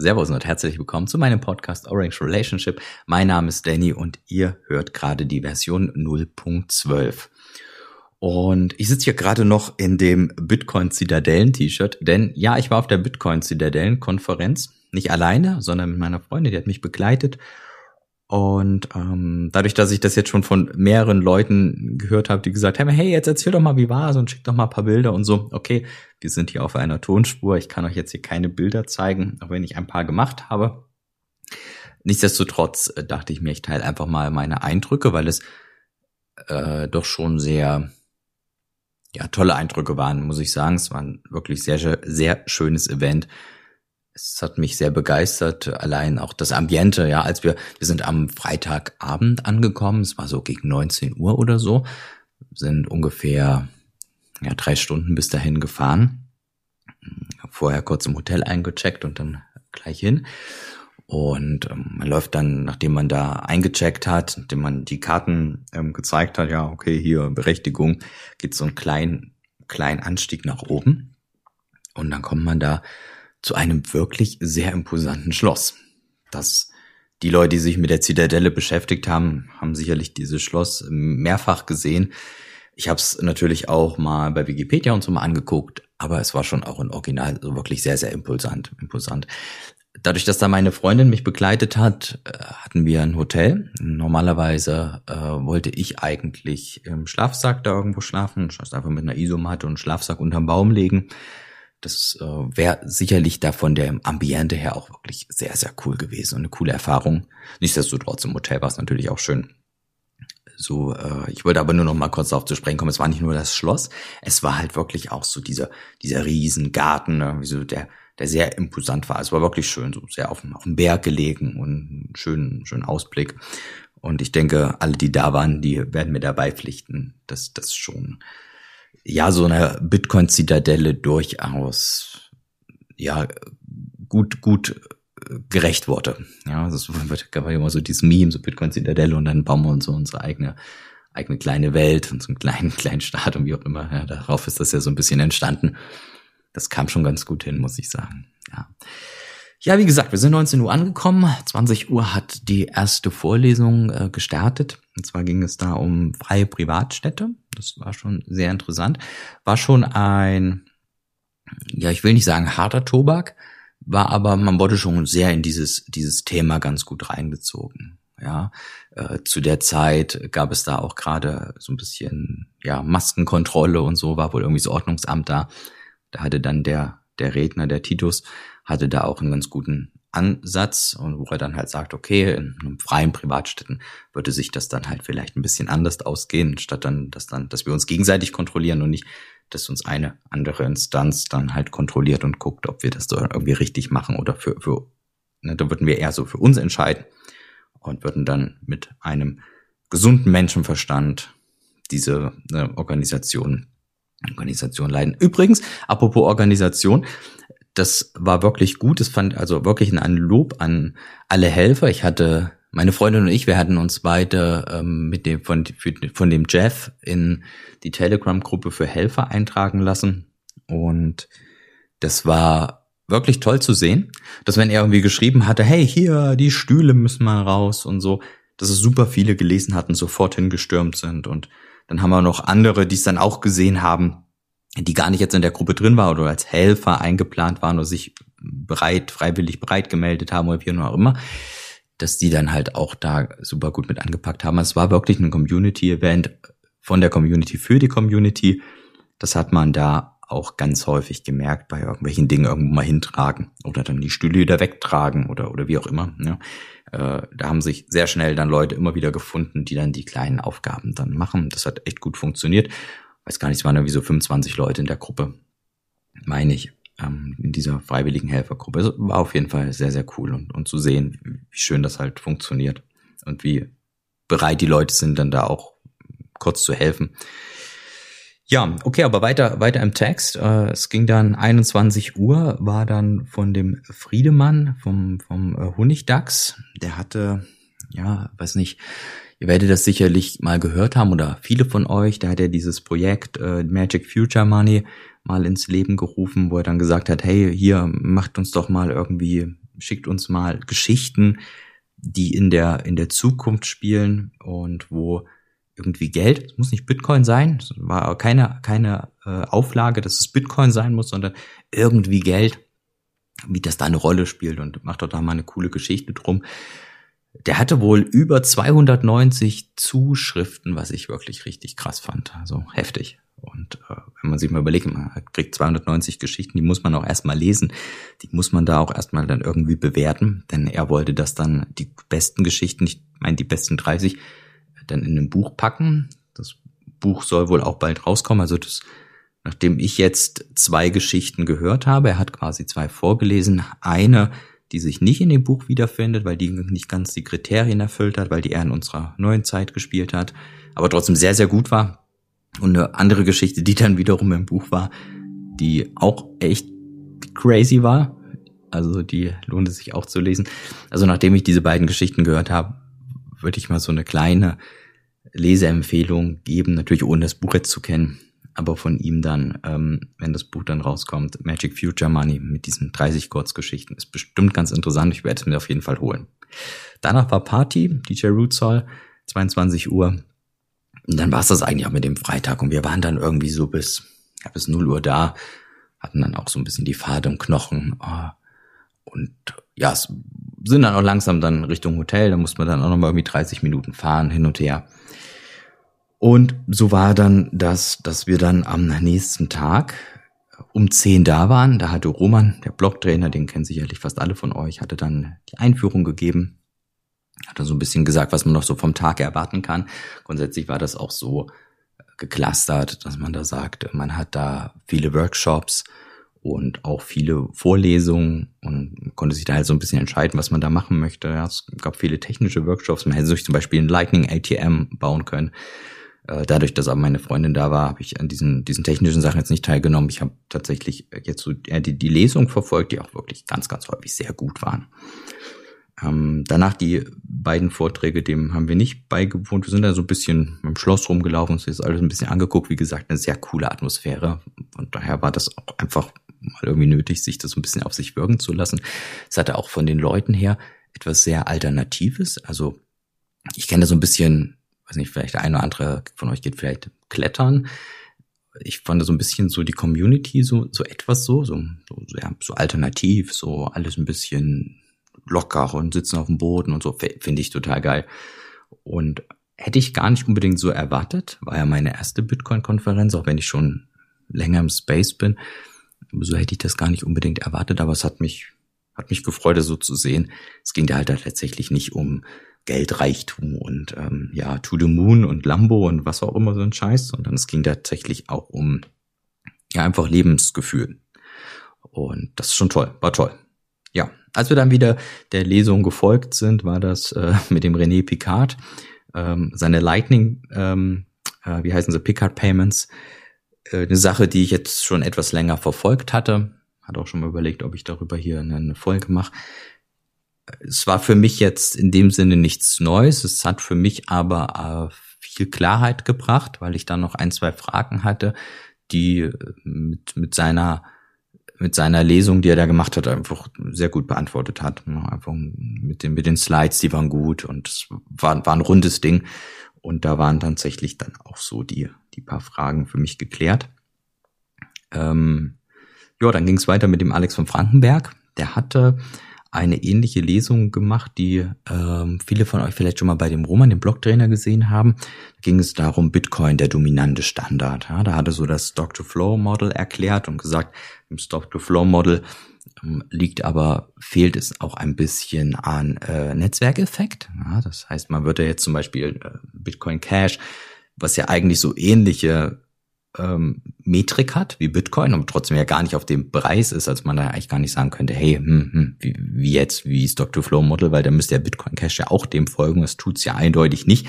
Servus und herzlich willkommen zu meinem Podcast Orange Relationship. Mein Name ist Danny und ihr hört gerade die Version 0.12. Und ich sitze hier gerade noch in dem Bitcoin Zitadellen T-Shirt, denn ja, ich war auf der Bitcoin Zitadellen Konferenz, nicht alleine, sondern mit meiner Freundin, die hat mich begleitet und ähm, dadurch, dass ich das jetzt schon von mehreren Leuten gehört habe, die gesagt haben, hey, jetzt erzähl doch mal, wie war's und schick doch mal ein paar Bilder und so. Okay, wir sind hier auf einer Tonspur. Ich kann euch jetzt hier keine Bilder zeigen, auch wenn ich ein paar gemacht habe. Nichtsdestotrotz äh, dachte ich mir, ich teile einfach mal meine Eindrücke, weil es äh, doch schon sehr ja tolle Eindrücke waren, muss ich sagen. Es war ein wirklich sehr sehr schönes Event es hat mich sehr begeistert, allein auch das Ambiente, ja, als wir, wir sind am Freitagabend angekommen, es war so gegen 19 Uhr oder so, sind ungefähr, ja, drei Stunden bis dahin gefahren, vorher kurz im Hotel eingecheckt und dann gleich hin. Und ähm, man läuft dann, nachdem man da eingecheckt hat, nachdem man die Karten ähm, gezeigt hat, ja, okay, hier Berechtigung, geht so ein kleinen, kleinen Anstieg nach oben. Und dann kommt man da zu einem wirklich sehr imposanten Schloss. Das die Leute, die sich mit der Zitadelle beschäftigt haben, haben sicherlich dieses Schloss mehrfach gesehen. Ich habe es natürlich auch mal bei Wikipedia und so mal angeguckt, aber es war schon auch in Original so wirklich sehr, sehr impulsant. impulsant. Dadurch, dass da meine Freundin mich begleitet hat, äh, hatten wir ein Hotel. Normalerweise äh, wollte ich eigentlich im Schlafsack da irgendwo schlafen, einfach mit einer Isomatte und Schlafsack unterm Baum legen. Das äh, wäre sicherlich da von der Ambiente her auch wirklich sehr, sehr cool gewesen und eine coole Erfahrung. Nichtsdestotrotz im Hotel war es natürlich auch schön. So, äh, ich wollte aber nur noch mal kurz darauf zu sprechen kommen. Es war nicht nur das Schloss, es war halt wirklich auch so dieser dieser riesen Garten, ne, so der der sehr imposant war. Es war wirklich schön, so sehr auf, auf dem Berg gelegen und einen schönen schönen Ausblick. Und ich denke, alle, die da waren, die werden mir dabei pflichten, dass das schon ja so eine Bitcoin-Zitadelle durchaus ja gut gut äh, gerecht wurde. Ja, das wird gab immer so dieses Meme, so Bitcoin-Zitadelle und dann bauen wir uns so unsere eigene eigene kleine Welt und so einen kleinen kleinen Staat und wie auch immer. Ja, darauf ist das ja so ein bisschen entstanden. Das kam schon ganz gut hin, muss ich sagen. Ja. Ja, wie gesagt, wir sind 19 Uhr angekommen. 20 Uhr hat die erste Vorlesung äh, gestartet. Und zwar ging es da um freie Privatstädte. Das war schon sehr interessant. War schon ein, ja, ich will nicht sagen harter Tobak, war aber, man wurde schon sehr in dieses, dieses Thema ganz gut reingezogen. Ja, äh, zu der Zeit gab es da auch gerade so ein bisschen, ja, Maskenkontrolle und so, war wohl irgendwie das Ordnungsamt da. Da hatte dann der, der Redner, der Titus, hatte da auch einen ganz guten Ansatz und wo er dann halt sagt, okay, in einem freien Privatstätten würde sich das dann halt vielleicht ein bisschen anders ausgehen, statt dann, dass dann, dass wir uns gegenseitig kontrollieren und nicht, dass uns eine andere Instanz dann halt kontrolliert und guckt, ob wir das da irgendwie richtig machen oder für, für, ne, da würden wir eher so für uns entscheiden und würden dann mit einem gesunden Menschenverstand diese ne, Organisation Organisation leiden. Übrigens, apropos Organisation, das war wirklich gut. Es fand also wirklich ein Lob an alle Helfer. Ich hatte meine Freundin und ich, wir hatten uns beide ähm, mit dem von, von dem Jeff in die Telegram-Gruppe für Helfer eintragen lassen und das war wirklich toll zu sehen, dass wenn er irgendwie geschrieben hatte, hey hier die Stühle müssen mal raus und so, dass es super viele gelesen hatten, sofort hingestürmt sind und dann haben wir noch andere, die es dann auch gesehen haben, die gar nicht jetzt in der Gruppe drin war oder als Helfer eingeplant waren oder sich bereit, freiwillig bereit gemeldet haben oder wie auch immer, dass die dann halt auch da super gut mit angepackt haben. Es war wirklich ein Community-Event von der Community für die Community. Das hat man da auch ganz häufig gemerkt bei irgendwelchen Dingen irgendwo mal hintragen oder dann die Stühle wieder wegtragen oder, oder wie auch immer. Ja. Äh, da haben sich sehr schnell dann Leute immer wieder gefunden, die dann die kleinen Aufgaben dann machen. Das hat echt gut funktioniert weiß gar nicht, es waren irgendwie so 25 Leute in der Gruppe, meine ich, ähm, in dieser freiwilligen Helfergruppe. Es war auf jeden Fall sehr, sehr cool und, und zu sehen, wie schön das halt funktioniert und wie bereit die Leute sind, dann da auch kurz zu helfen. Ja, okay, aber weiter, weiter im Text. Äh, es ging dann 21 Uhr, war dann von dem Friedemann vom, vom äh, Honigdachs. Der hatte, ja, weiß nicht, Ihr werdet das sicherlich mal gehört haben oder viele von euch, da hat er dieses Projekt äh, Magic Future Money mal ins Leben gerufen, wo er dann gesagt hat, hey, hier macht uns doch mal irgendwie schickt uns mal Geschichten, die in der, in der Zukunft spielen und wo irgendwie Geld, es muss nicht Bitcoin sein, es war keine, keine äh, Auflage, dass es Bitcoin sein muss, sondern irgendwie Geld, wie das da eine Rolle spielt und macht doch da mal eine coole Geschichte drum. Der hatte wohl über 290 Zuschriften, was ich wirklich richtig krass fand. Also heftig. Und äh, wenn man sich mal überlegt, man kriegt 290 Geschichten, die muss man auch erstmal lesen, die muss man da auch erstmal dann irgendwie bewerten, denn er wollte das dann die besten Geschichten, ich meine die besten 30, dann in ein Buch packen. Das Buch soll wohl auch bald rauskommen, also das nachdem ich jetzt zwei Geschichten gehört habe, er hat quasi zwei vorgelesen, eine, die sich nicht in dem Buch wiederfindet, weil die nicht ganz die Kriterien erfüllt hat, weil die eher in unserer neuen Zeit gespielt hat, aber trotzdem sehr, sehr gut war, und eine andere Geschichte, die dann wiederum im Buch war, die auch echt crazy war. Also die lohnt es sich auch zu lesen. Also nachdem ich diese beiden Geschichten gehört habe, würde ich mal so eine kleine Leseempfehlung geben, natürlich ohne das Buch jetzt zu kennen, aber von ihm dann, ähm, wenn das Buch dann rauskommt, Magic Future Money mit diesen 30 Kurzgeschichten, ist bestimmt ganz interessant. Ich werde es mir auf jeden Fall holen. Danach war Party, DJ Roots Hall, 22 Uhr. Und dann war es das eigentlich auch mit dem Freitag und wir waren dann irgendwie so bis, ja, bis 0 Uhr da, hatten dann auch so ein bisschen die Fahrt im Knochen oh, und ja, sind dann auch langsam dann Richtung Hotel, da musste man dann auch nochmal irgendwie 30 Minuten fahren, hin und her. Und so war dann das, dass wir dann am nächsten Tag um 10 da waren. Da hatte Roman, der Blogtrainer, den kennen sicherlich fast alle von euch, hatte dann die Einführung gegeben hat er so ein bisschen gesagt, was man noch so vom Tag erwarten kann. Grundsätzlich war das auch so äh, geclustert, dass man da sagt, man hat da viele Workshops und auch viele Vorlesungen und konnte sich da halt so ein bisschen entscheiden, was man da machen möchte. Ja, es gab viele technische Workshops. Man hätte sich zum Beispiel ein Lightning ATM bauen können. Äh, dadurch, dass aber meine Freundin da war, habe ich an diesen, diesen technischen Sachen jetzt nicht teilgenommen. Ich habe tatsächlich jetzt so die, die Lesung verfolgt, die auch wirklich ganz, ganz häufig sehr gut waren. Ähm, danach die beiden Vorträge, dem haben wir nicht beigewohnt. Wir sind da so ein bisschen im Schloss rumgelaufen, uns das alles ein bisschen angeguckt. Wie gesagt, eine sehr coole Atmosphäre. Und daher war das auch einfach mal irgendwie nötig, sich das so ein bisschen auf sich wirken zu lassen. Es hatte auch von den Leuten her etwas sehr Alternatives. Also ich kenne so ein bisschen, weiß nicht, vielleicht der eine oder andere von euch geht vielleicht klettern. Ich fand so ein bisschen so die Community so, so etwas so, so, so, ja, so alternativ, so alles ein bisschen locker und sitzen auf dem Boden und so, finde ich total geil. Und hätte ich gar nicht unbedingt so erwartet, war ja meine erste Bitcoin-Konferenz, auch wenn ich schon länger im Space bin. So hätte ich das gar nicht unbedingt erwartet, aber es hat mich, hat mich gefreut, das so zu sehen. Es ging da halt tatsächlich nicht um Geldreichtum und ähm, ja, To the Moon und Lambo und was auch immer so ein Scheiß, sondern es ging tatsächlich auch um ja einfach Lebensgefühl. Und das ist schon toll, war toll. Ja, als wir dann wieder der Lesung gefolgt sind, war das äh, mit dem René Picard, ähm, seine Lightning, ähm, äh, wie heißen sie, Picard Payments, äh, eine Sache, die ich jetzt schon etwas länger verfolgt hatte. Hat auch schon mal überlegt, ob ich darüber hier eine Folge mache. Es war für mich jetzt in dem Sinne nichts Neues. Es hat für mich aber äh, viel Klarheit gebracht, weil ich da noch ein, zwei Fragen hatte, die äh, mit, mit seiner mit seiner Lesung, die er da gemacht hat, einfach sehr gut beantwortet hat. Einfach mit den, mit den Slides, die waren gut und es war, war ein rundes Ding. Und da waren tatsächlich dann auch so die, die paar Fragen für mich geklärt. Ähm, ja, dann ging es weiter mit dem Alex von Frankenberg. Der hatte eine ähnliche Lesung gemacht, die ähm, viele von euch vielleicht schon mal bei dem Roman, dem Blocktrainer, gesehen haben. Da ging es darum, Bitcoin der dominante Standard. Ja, da hatte so das Stock-to-Flow-Model erklärt und gesagt, im Stock-to-Flow-Model ähm, liegt aber, fehlt es auch ein bisschen an äh, Netzwerkeffekt. Ja, das heißt, man würde jetzt zum Beispiel äh, Bitcoin Cash, was ja eigentlich so ähnliche ähm, Metrik hat wie Bitcoin und trotzdem ja gar nicht auf dem Preis ist, als man da eigentlich gar nicht sagen könnte, hey, hm, hm, wie, wie jetzt, wie Stock-to-Flow-Model, weil da müsste ja Bitcoin Cash ja auch dem folgen. Das tut's ja eindeutig nicht,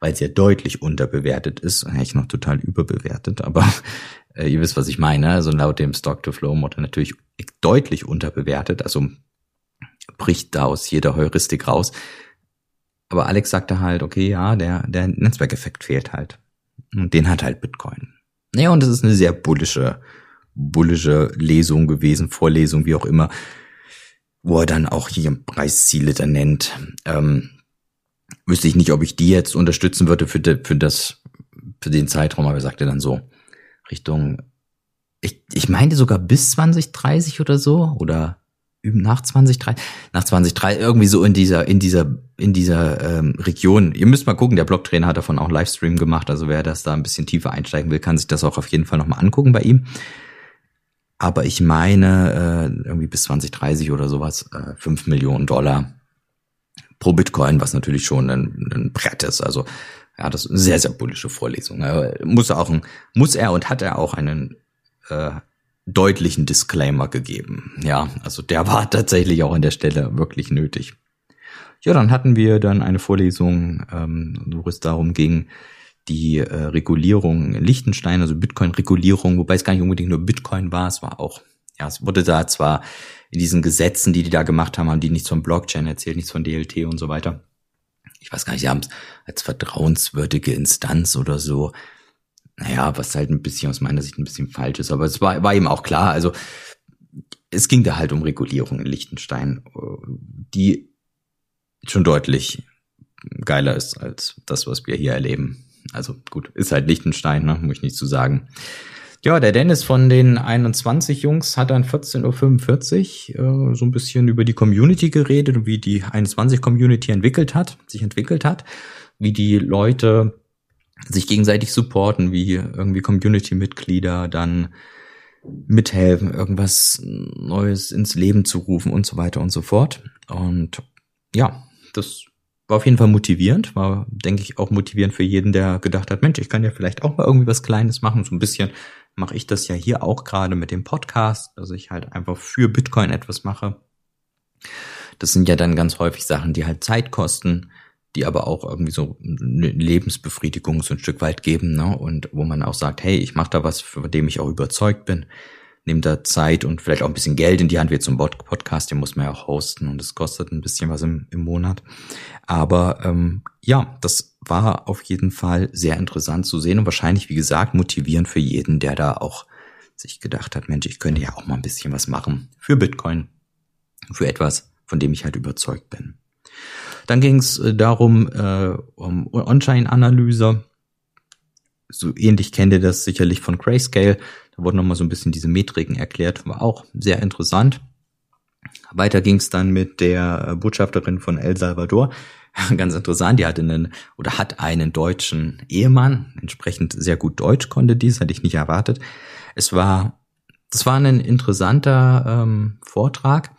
weil es ja deutlich unterbewertet ist, eigentlich noch total überbewertet, aber äh, ihr wisst, was ich meine. Also laut dem Stock-to-Flow-Model natürlich deutlich unterbewertet, also bricht da aus jeder Heuristik raus. Aber Alex sagte halt, okay, ja, der, der Netzwerkeffekt fehlt halt. Und den hat halt Bitcoin. Naja, und das ist eine sehr bullische, bullische Lesung gewesen, Vorlesung, wie auch immer. wo er dann auch hier Preisziele dann nennt. Ähm, wüsste ich nicht, ob ich die jetzt unterstützen würde für, de, für das, für den Zeitraum, aber er sagte dann so Richtung, ich, ich meinte sogar bis 2030 oder so, oder nach 2030, nach 2030, irgendwie so in dieser, in dieser, in dieser ähm, Region. Ihr müsst mal gucken, der Blogtrainer hat davon auch Livestream gemacht, also wer das da ein bisschen tiefer einsteigen will, kann sich das auch auf jeden Fall nochmal angucken bei ihm. Aber ich meine, äh, irgendwie bis 2030 oder sowas, äh, 5 Millionen Dollar pro Bitcoin, was natürlich schon ein, ein Brett ist. Also ja, das ist eine sehr, sehr bullische Vorlesung. Muss er auch ein, muss er und hat er auch einen äh, deutlichen Disclaimer gegeben. Ja, also der war tatsächlich auch an der Stelle wirklich nötig. Ja, dann hatten wir dann eine Vorlesung, ähm, wo es darum ging, die äh, Regulierung in Liechtenstein, also Bitcoin-Regulierung, wobei es gar nicht unbedingt nur Bitcoin war, es war auch, ja, es wurde da zwar in diesen Gesetzen, die die da gemacht haben, haben die nichts von Blockchain erzählt, nichts von DLT und so weiter. Ich weiß gar nicht, sie haben es als vertrauenswürdige Instanz oder so. Naja, was halt ein bisschen aus meiner Sicht ein bisschen falsch ist, aber es war, war eben auch klar, also es ging da halt um Regulierung in Liechtenstein, die schon deutlich geiler ist als das, was wir hier erleben. Also gut, ist halt Liechtenstein, ne? muss ich nicht zu sagen. Ja, der Dennis von den 21 Jungs hat dann 14.45 Uhr äh, so ein bisschen über die Community geredet und wie die 21 Community entwickelt hat, sich entwickelt hat, wie die Leute sich gegenseitig supporten, wie irgendwie Community-Mitglieder dann mithelfen, irgendwas Neues ins Leben zu rufen und so weiter und so fort. Und ja, das war auf jeden Fall motivierend, war, denke ich, auch motivierend für jeden, der gedacht hat, Mensch, ich kann ja vielleicht auch mal irgendwie was Kleines machen, so ein bisschen mache ich das ja hier auch gerade mit dem Podcast, dass ich halt einfach für Bitcoin etwas mache. Das sind ja dann ganz häufig Sachen, die halt Zeit kosten, die aber auch irgendwie so eine Lebensbefriedigung so ein Stück weit geben, ne? Und wo man auch sagt, hey, ich mache da was, für dem ich auch überzeugt bin, nehme da Zeit und vielleicht auch ein bisschen Geld in die Hand, wie zum Podcast, den muss man ja auch hosten und es kostet ein bisschen was im, im Monat. Aber ähm, ja, das war auf jeden Fall sehr interessant zu sehen und wahrscheinlich, wie gesagt, motivierend für jeden, der da auch sich gedacht hat, Mensch, ich könnte ja auch mal ein bisschen was machen für Bitcoin, für etwas, von dem ich halt überzeugt bin. Dann ging es äh, darum, äh, um On-Chain-Analyse. So ähnlich kennt ihr das sicherlich von Grayscale. Da wurden nochmal so ein bisschen diese Metriken erklärt, war auch sehr interessant. Weiter ging es dann mit der Botschafterin von El Salvador. Ganz interessant, die hatte einen oder hat einen deutschen Ehemann, entsprechend sehr gut Deutsch konnte dies, hatte ich nicht erwartet. Es war, das war ein interessanter ähm, Vortrag.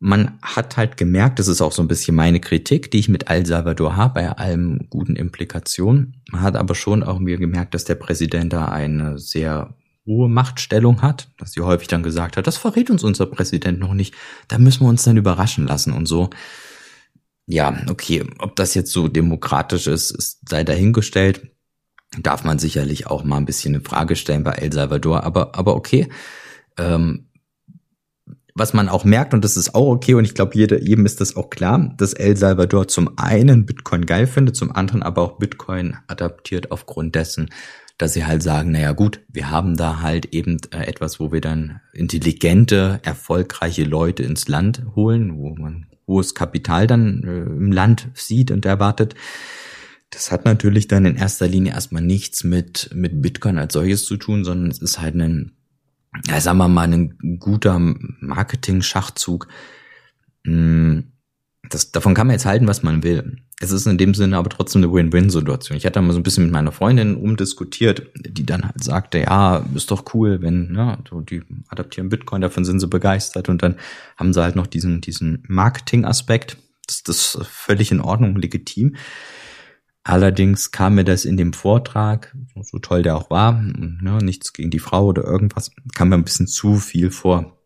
Man hat halt gemerkt, das ist auch so ein bisschen meine Kritik, die ich mit El Salvador habe, bei allem guten Implikationen. Man hat aber schon auch mir gemerkt, dass der Präsident da eine sehr hohe Machtstellung hat, dass sie häufig dann gesagt hat, das verrät uns unser Präsident noch nicht, da müssen wir uns dann überraschen lassen und so. Ja, okay, ob das jetzt so demokratisch ist, ist sei dahingestellt. Darf man sicherlich auch mal ein bisschen eine Frage stellen bei El Salvador, aber, aber okay. Ähm, was man auch merkt, und das ist auch okay, und ich glaube, jedem ist das auch klar, dass El Salvador zum einen Bitcoin geil findet, zum anderen aber auch Bitcoin adaptiert aufgrund dessen, dass sie halt sagen, naja gut, wir haben da halt eben äh, etwas, wo wir dann intelligente, erfolgreiche Leute ins Land holen, wo man hohes Kapital dann äh, im Land sieht und erwartet. Das hat natürlich dann in erster Linie erstmal nichts mit, mit Bitcoin als solches zu tun, sondern es ist halt ein, ja, sagen wir mal, ein guter Marketing-Schachzug. Das, davon kann man jetzt halten, was man will es ist in dem Sinne aber trotzdem eine Win-Win-Situation. Ich hatte mal so ein bisschen mit meiner Freundin umdiskutiert, die dann halt sagte, ja, ist doch cool, wenn, ja, so die adaptieren Bitcoin, davon sind sie begeistert und dann haben sie halt noch diesen, diesen Marketing-Aspekt. Das, das ist völlig in Ordnung, legitim. Allerdings kam mir das in dem Vortrag, so toll der auch war, ne, nichts gegen die Frau oder irgendwas, kam mir ein bisschen zu viel vor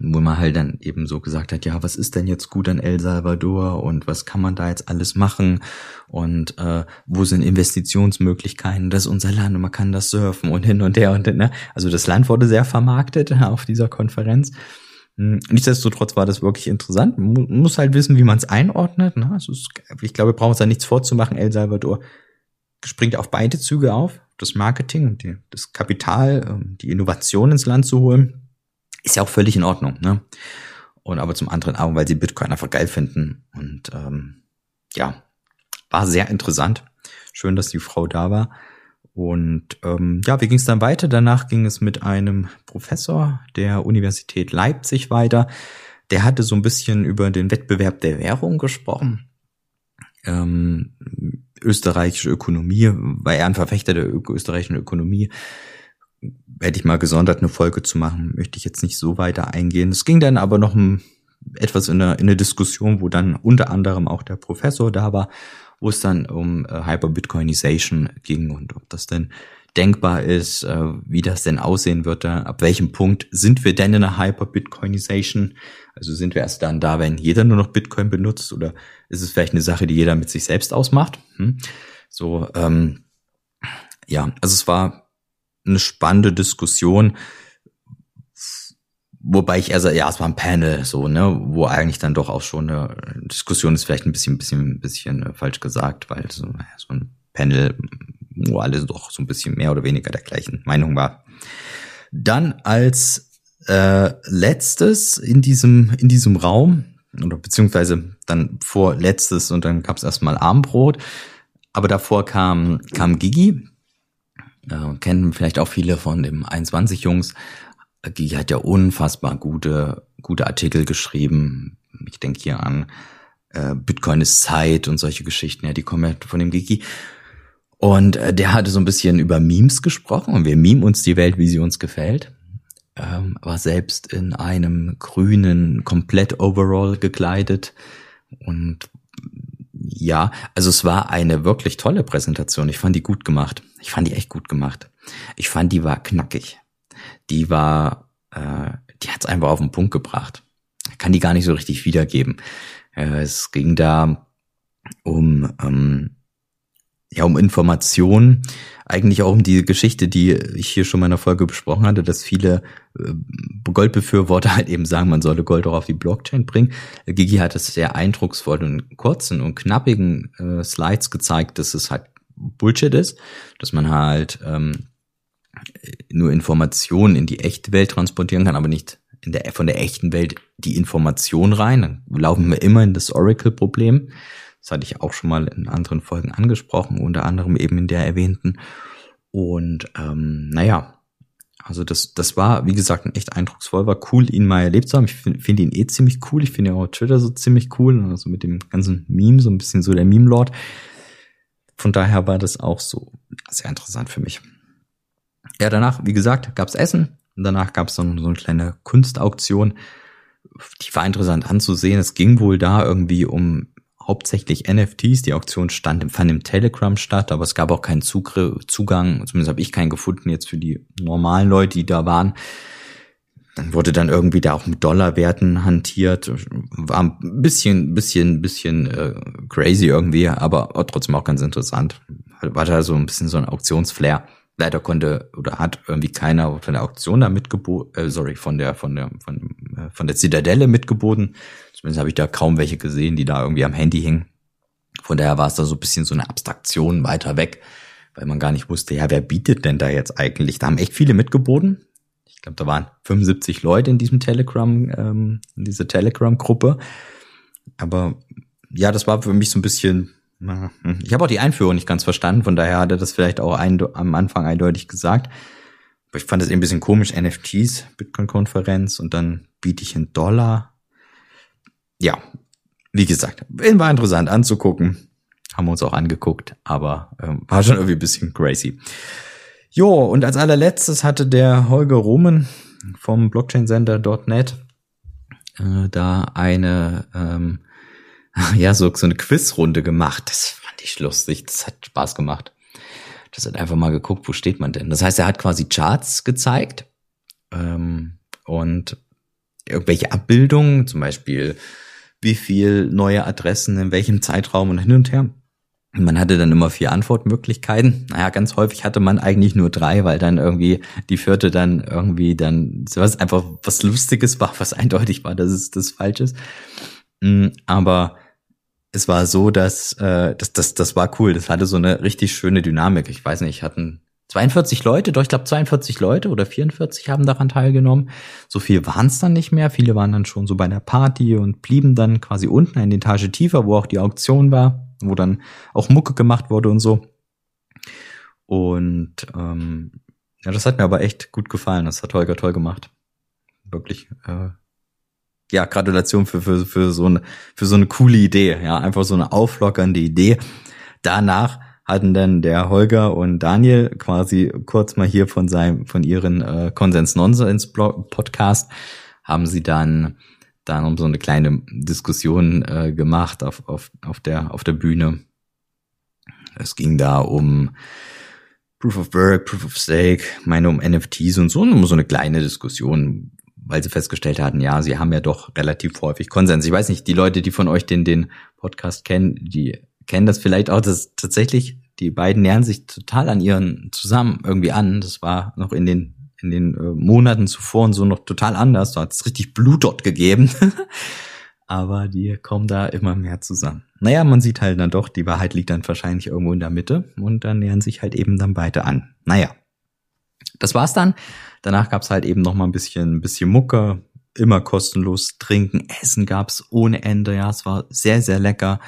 wo man halt dann eben so gesagt hat, ja, was ist denn jetzt gut an El Salvador und was kann man da jetzt alles machen und äh, wo sind Investitionsmöglichkeiten, das ist unser Land und man kann das surfen und hin und her und ne? Also das Land wurde sehr vermarktet auf dieser Konferenz. Hm, nichtsdestotrotz war das wirklich interessant. Man muss halt wissen, wie man es einordnet. Ne? Also ich glaube, wir brauchen uns da nichts vorzumachen. El Salvador springt auf beide Züge auf, das Marketing, die, das Kapital, ähm, die Innovation ins Land zu holen ist ja auch völlig in Ordnung. Ne? und aber zum anderen auch, weil sie Bitcoin einfach geil finden. Und ähm, ja, war sehr interessant. Schön, dass die Frau da war. Und ähm, ja, wie ging es dann weiter? Danach ging es mit einem Professor der Universität Leipzig weiter. Der hatte so ein bisschen über den Wettbewerb der Währung gesprochen. Ähm, österreichische Ökonomie, war er ein Verfechter der österreichischen Ökonomie. Hätte ich mal gesondert eine Folge zu machen, möchte ich jetzt nicht so weiter eingehen. Es ging dann aber noch ein, etwas in der, in der Diskussion, wo dann unter anderem auch der Professor da war, wo es dann um äh, Hyper-Bitcoinization ging und ob das denn denkbar ist, äh, wie das denn aussehen wird, ab welchem Punkt sind wir denn in einer Hyper-Bitcoinization? Also sind wir erst dann da, wenn jeder nur noch Bitcoin benutzt oder ist es vielleicht eine Sache, die jeder mit sich selbst ausmacht? Hm? So, ähm, ja, also es war eine spannende Diskussion, wobei ich also ja, es war ein Panel so, ne, wo eigentlich dann doch auch schon eine Diskussion ist vielleicht ein bisschen, bisschen, bisschen äh, falsch gesagt, weil so, so ein Panel, wo alle doch so ein bisschen mehr oder weniger der gleichen Meinung war. Dann als äh, letztes in diesem, in diesem Raum, oder beziehungsweise dann vor letztes und dann gab es erstmal Armbrot. Aber davor kam, kam Gigi, äh, kennen vielleicht auch viele von dem 21 Jungs. Gigi hat ja unfassbar gute, gute Artikel geschrieben. Ich denke hier an äh, Bitcoin ist Zeit und solche Geschichten, ja, die kommen ja von dem Gigi. Und äh, der hatte so ein bisschen über Memes gesprochen und wir meme uns die Welt, wie sie uns gefällt ähm, war selbst in einem grünen komplett Overall gekleidet und ja, also es war eine wirklich tolle Präsentation. Ich fand die gut gemacht. Ich fand die echt gut gemacht. Ich fand die war knackig. Die war, äh, die hat's einfach auf den Punkt gebracht. Ich kann die gar nicht so richtig wiedergeben. Äh, es ging da um ähm, ja um Informationen eigentlich auch um die Geschichte, die ich hier schon mal in der Folge besprochen hatte, dass viele äh, Goldbefürworter halt eben sagen, man solle Gold auch auf die Blockchain bringen. Gigi hat es sehr eindrucksvoll und kurzen und knappigen äh, Slides gezeigt, dass es halt Bullshit ist, dass man halt ähm, nur Informationen in die echte Welt transportieren kann, aber nicht in der, von der echten Welt die Information rein. Dann laufen wir immer in das Oracle-Problem. Das hatte ich auch schon mal in anderen Folgen angesprochen, unter anderem eben in der erwähnten. Und ähm, naja, also das, das war, wie gesagt, echt eindrucksvoll, war cool, ihn mal erlebt zu haben. Ich finde find ihn eh ziemlich cool. Ich finde ja auch Twitter so ziemlich cool, also mit dem ganzen Meme, so ein bisschen so der Meme-Lord. Von daher war das auch so sehr interessant für mich. Ja, danach, wie gesagt, gab's Essen. Und danach gab's so, so eine kleine Kunstauktion. Die war interessant anzusehen. Es ging wohl da irgendwie um hauptsächlich NFTs. Die Auktion stand, fand im Telegram statt, aber es gab auch keinen Zugriff, Zugang, zumindest habe ich keinen gefunden jetzt für die normalen Leute, die da waren. Dann wurde dann irgendwie da auch mit Dollarwerten hantiert. War ein bisschen, bisschen, bisschen äh, crazy irgendwie, aber trotzdem auch ganz interessant. War da so ein bisschen so ein Auktionsflair. Leider konnte oder hat irgendwie keiner von der Auktion da mitgeboten, äh, sorry, von der, von der, von, äh, von der Zitadelle mitgeboten. Zumindest habe ich da kaum welche gesehen, die da irgendwie am Handy hingen. Von daher war es da so ein bisschen so eine Abstraktion weiter weg, weil man gar nicht wusste, ja, wer bietet denn da jetzt eigentlich? Da haben echt viele mitgeboten. Glaube, da waren 75 Leute in diesem Telegram, ähm, in dieser Telegram-Gruppe. Aber ja, das war für mich so ein bisschen. Hm. Ich habe auch die Einführung nicht ganz verstanden, von daher hat er das vielleicht auch ein, am Anfang eindeutig gesagt. Aber ich fand das eben ein bisschen komisch, NFTs, Bitcoin-Konferenz und dann biete ich in Dollar ja, wie gesagt, war interessant anzugucken. Haben wir uns auch angeguckt, aber ähm, war schon irgendwie ein bisschen crazy. Jo, und als allerletztes hatte der Holger Roman vom Blockchain-Sender.net äh, da eine, ähm, ja, so, so eine Quizrunde gemacht. Das fand ich lustig, das hat Spaß gemacht. Das hat einfach mal geguckt, wo steht man denn. Das heißt, er hat quasi Charts gezeigt ähm, und irgendwelche Abbildungen, zum Beispiel wie viel neue Adressen in welchem Zeitraum und hin und her. Man hatte dann immer vier Antwortmöglichkeiten. Naja, ganz häufig hatte man eigentlich nur drei, weil dann irgendwie die vierte dann irgendwie dann was einfach was Lustiges war, was eindeutig war, dass es das falsch ist. Mm, aber es war so, dass äh, das, das, das war cool. Das hatte so eine richtig schöne Dynamik. Ich weiß nicht, hatten 42 Leute, doch ich glaube 42 Leute oder 44 haben daran teilgenommen. So viel waren es dann nicht mehr. Viele waren dann schon so bei der Party und blieben dann quasi unten eine Etage tiefer, wo auch die Auktion war, wo dann auch Mucke gemacht wurde und so. Und ähm, ja, das hat mir aber echt gut gefallen. Das hat Holger toll gemacht. Wirklich. Äh, ja, Gratulation für, für, für, so eine, für so eine coole Idee. Ja, einfach so eine auflockernde Idee. Danach hatten dann der Holger und Daniel quasi kurz mal hier von seinem, von ihren äh, Konsens Nonsens Podcast haben sie dann dann um so eine kleine Diskussion äh, gemacht auf, auf, auf der, auf der Bühne. Es ging da um Proof of Work, Proof of Stake, meine um NFTs und so, um so eine kleine Diskussion, weil sie festgestellt hatten, ja, sie haben ja doch relativ häufig Konsens. Ich weiß nicht, die Leute, die von euch den, den Podcast kennen, die kennen das vielleicht auch, dass tatsächlich die beiden nähern sich total an ihren zusammen irgendwie an. Das war noch in den in den äh, Monaten zuvor und so noch total anders. Da hat es richtig Blut dort gegeben. Aber die kommen da immer mehr zusammen. Naja, man sieht halt dann doch, die Wahrheit liegt dann wahrscheinlich irgendwo in der Mitte und dann nähern sich halt eben dann beide an. Naja, das war's dann. Danach gab's halt eben noch mal ein bisschen, ein bisschen Mucke, immer kostenlos trinken, Essen gab's ohne Ende. Ja, es war sehr, sehr lecker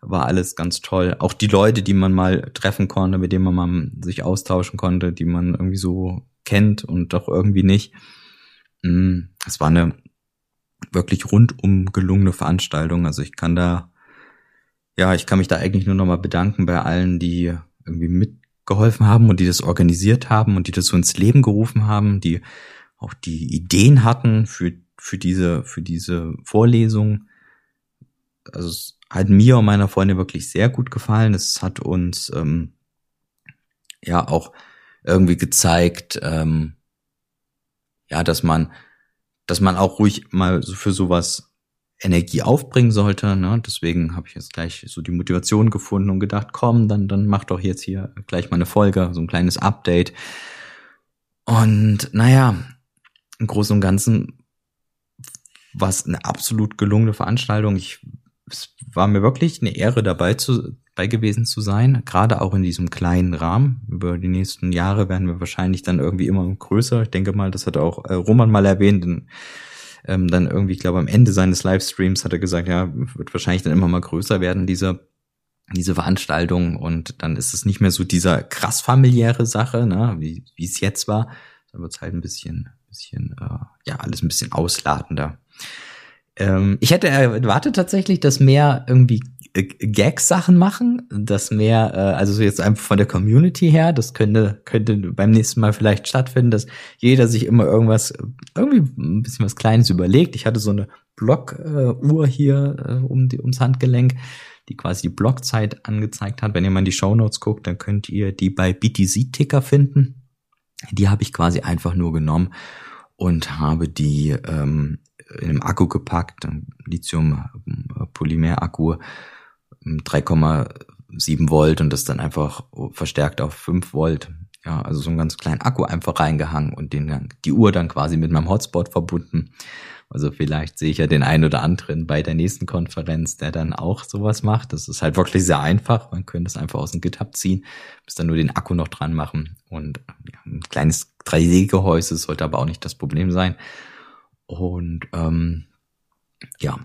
war alles ganz toll. Auch die Leute, die man mal treffen konnte, mit denen man mal sich austauschen konnte, die man irgendwie so kennt und doch irgendwie nicht. Mm, es war eine wirklich rundum gelungene Veranstaltung. Also ich kann da, ja, ich kann mich da eigentlich nur nochmal bedanken bei allen, die irgendwie mitgeholfen haben und die das organisiert haben und die das so ins Leben gerufen haben, die auch die Ideen hatten für, für diese, für diese Vorlesung. Also hat mir und meiner Freundin wirklich sehr gut gefallen. Es hat uns ähm, ja auch irgendwie gezeigt, ähm, ja, dass man, dass man auch ruhig mal so für sowas Energie aufbringen sollte. Ne? Deswegen habe ich jetzt gleich so die Motivation gefunden und gedacht, komm, dann, dann mach doch jetzt hier gleich mal eine Folge, so ein kleines Update. Und naja, im Großen und Ganzen war es eine absolut gelungene Veranstaltung. Ich es war mir wirklich eine Ehre dabei zu bei gewesen zu sein, gerade auch in diesem kleinen Rahmen. Über die nächsten Jahre werden wir wahrscheinlich dann irgendwie immer größer. Ich denke mal, das hat auch äh, Roman mal erwähnt. Und, ähm, dann irgendwie, ich glaube, am Ende seines Livestreams hat er gesagt, ja, wird wahrscheinlich dann immer mal größer werden, diese diese Veranstaltung und dann ist es nicht mehr so dieser krass familiäre Sache, ne, wie es jetzt war, dann wird es halt ein bisschen, bisschen, äh, ja, alles ein bisschen ausladender. Ähm, ich hätte erwartet tatsächlich, dass mehr irgendwie Gag-Sachen machen, dass mehr, äh, also so jetzt einfach von der Community her, das könnte, könnte beim nächsten Mal vielleicht stattfinden, dass jeder sich immer irgendwas, irgendwie ein bisschen was Kleines überlegt. Ich hatte so eine Blockuhr äh, hier äh, um die, ums Handgelenk, die quasi die Blockzeit angezeigt hat. Wenn ihr mal in die Show Notes guckt, dann könnt ihr die bei BTC-Ticker finden. Die habe ich quasi einfach nur genommen und habe die ähm, in einem Akku gepackt, Lithium-Polymer-Akku, 3,7 Volt und das dann einfach verstärkt auf 5 Volt. Ja, also so einen ganz kleinen Akku einfach reingehangen und den dann, die Uhr dann quasi mit meinem Hotspot verbunden. Also vielleicht sehe ich ja den einen oder anderen bei der nächsten Konferenz, der dann auch sowas macht. Das ist halt wirklich sehr einfach. Man könnte es einfach aus dem GitHub ziehen, bis dann nur den Akku noch dran machen. Und ja, ein kleines 3D-Gehäuse sollte aber auch nicht das Problem sein. Und ähm, ja,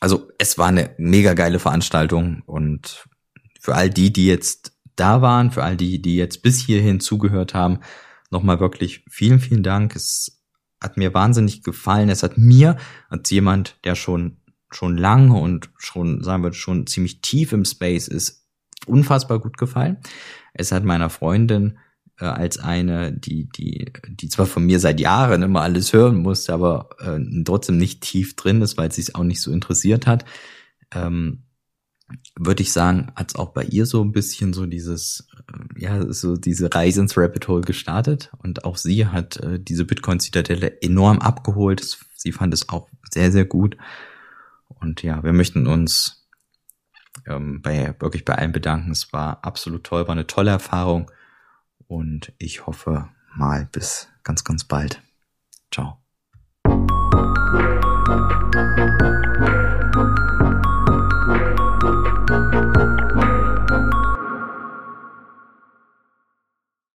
also es war eine mega geile Veranstaltung und für all die, die jetzt da waren, für all die, die jetzt bis hierhin zugehört haben, nochmal wirklich vielen, vielen Dank. Es hat mir wahnsinnig gefallen. Es hat mir als jemand, der schon schon lange und schon, sagen wir, schon ziemlich tief im Space ist, unfassbar gut gefallen. Es hat meiner Freundin äh, als eine, die, die, die zwar von mir seit Jahren immer alles hören musste, aber äh, trotzdem nicht tief drin ist, weil sie es auch nicht so interessiert hat. Ähm, würde ich sagen, hat auch bei ihr so ein bisschen so dieses, äh, ja, so diese Reise ins Rabbit Hole gestartet und auch sie hat äh, diese Bitcoin-Zitadelle enorm abgeholt. Sie fand es auch sehr, sehr gut. Und ja, wir möchten uns ähm, bei wirklich bei allen bedanken. Es war absolut toll, war eine tolle Erfahrung. Und ich hoffe mal bis ganz, ganz bald. Ciao.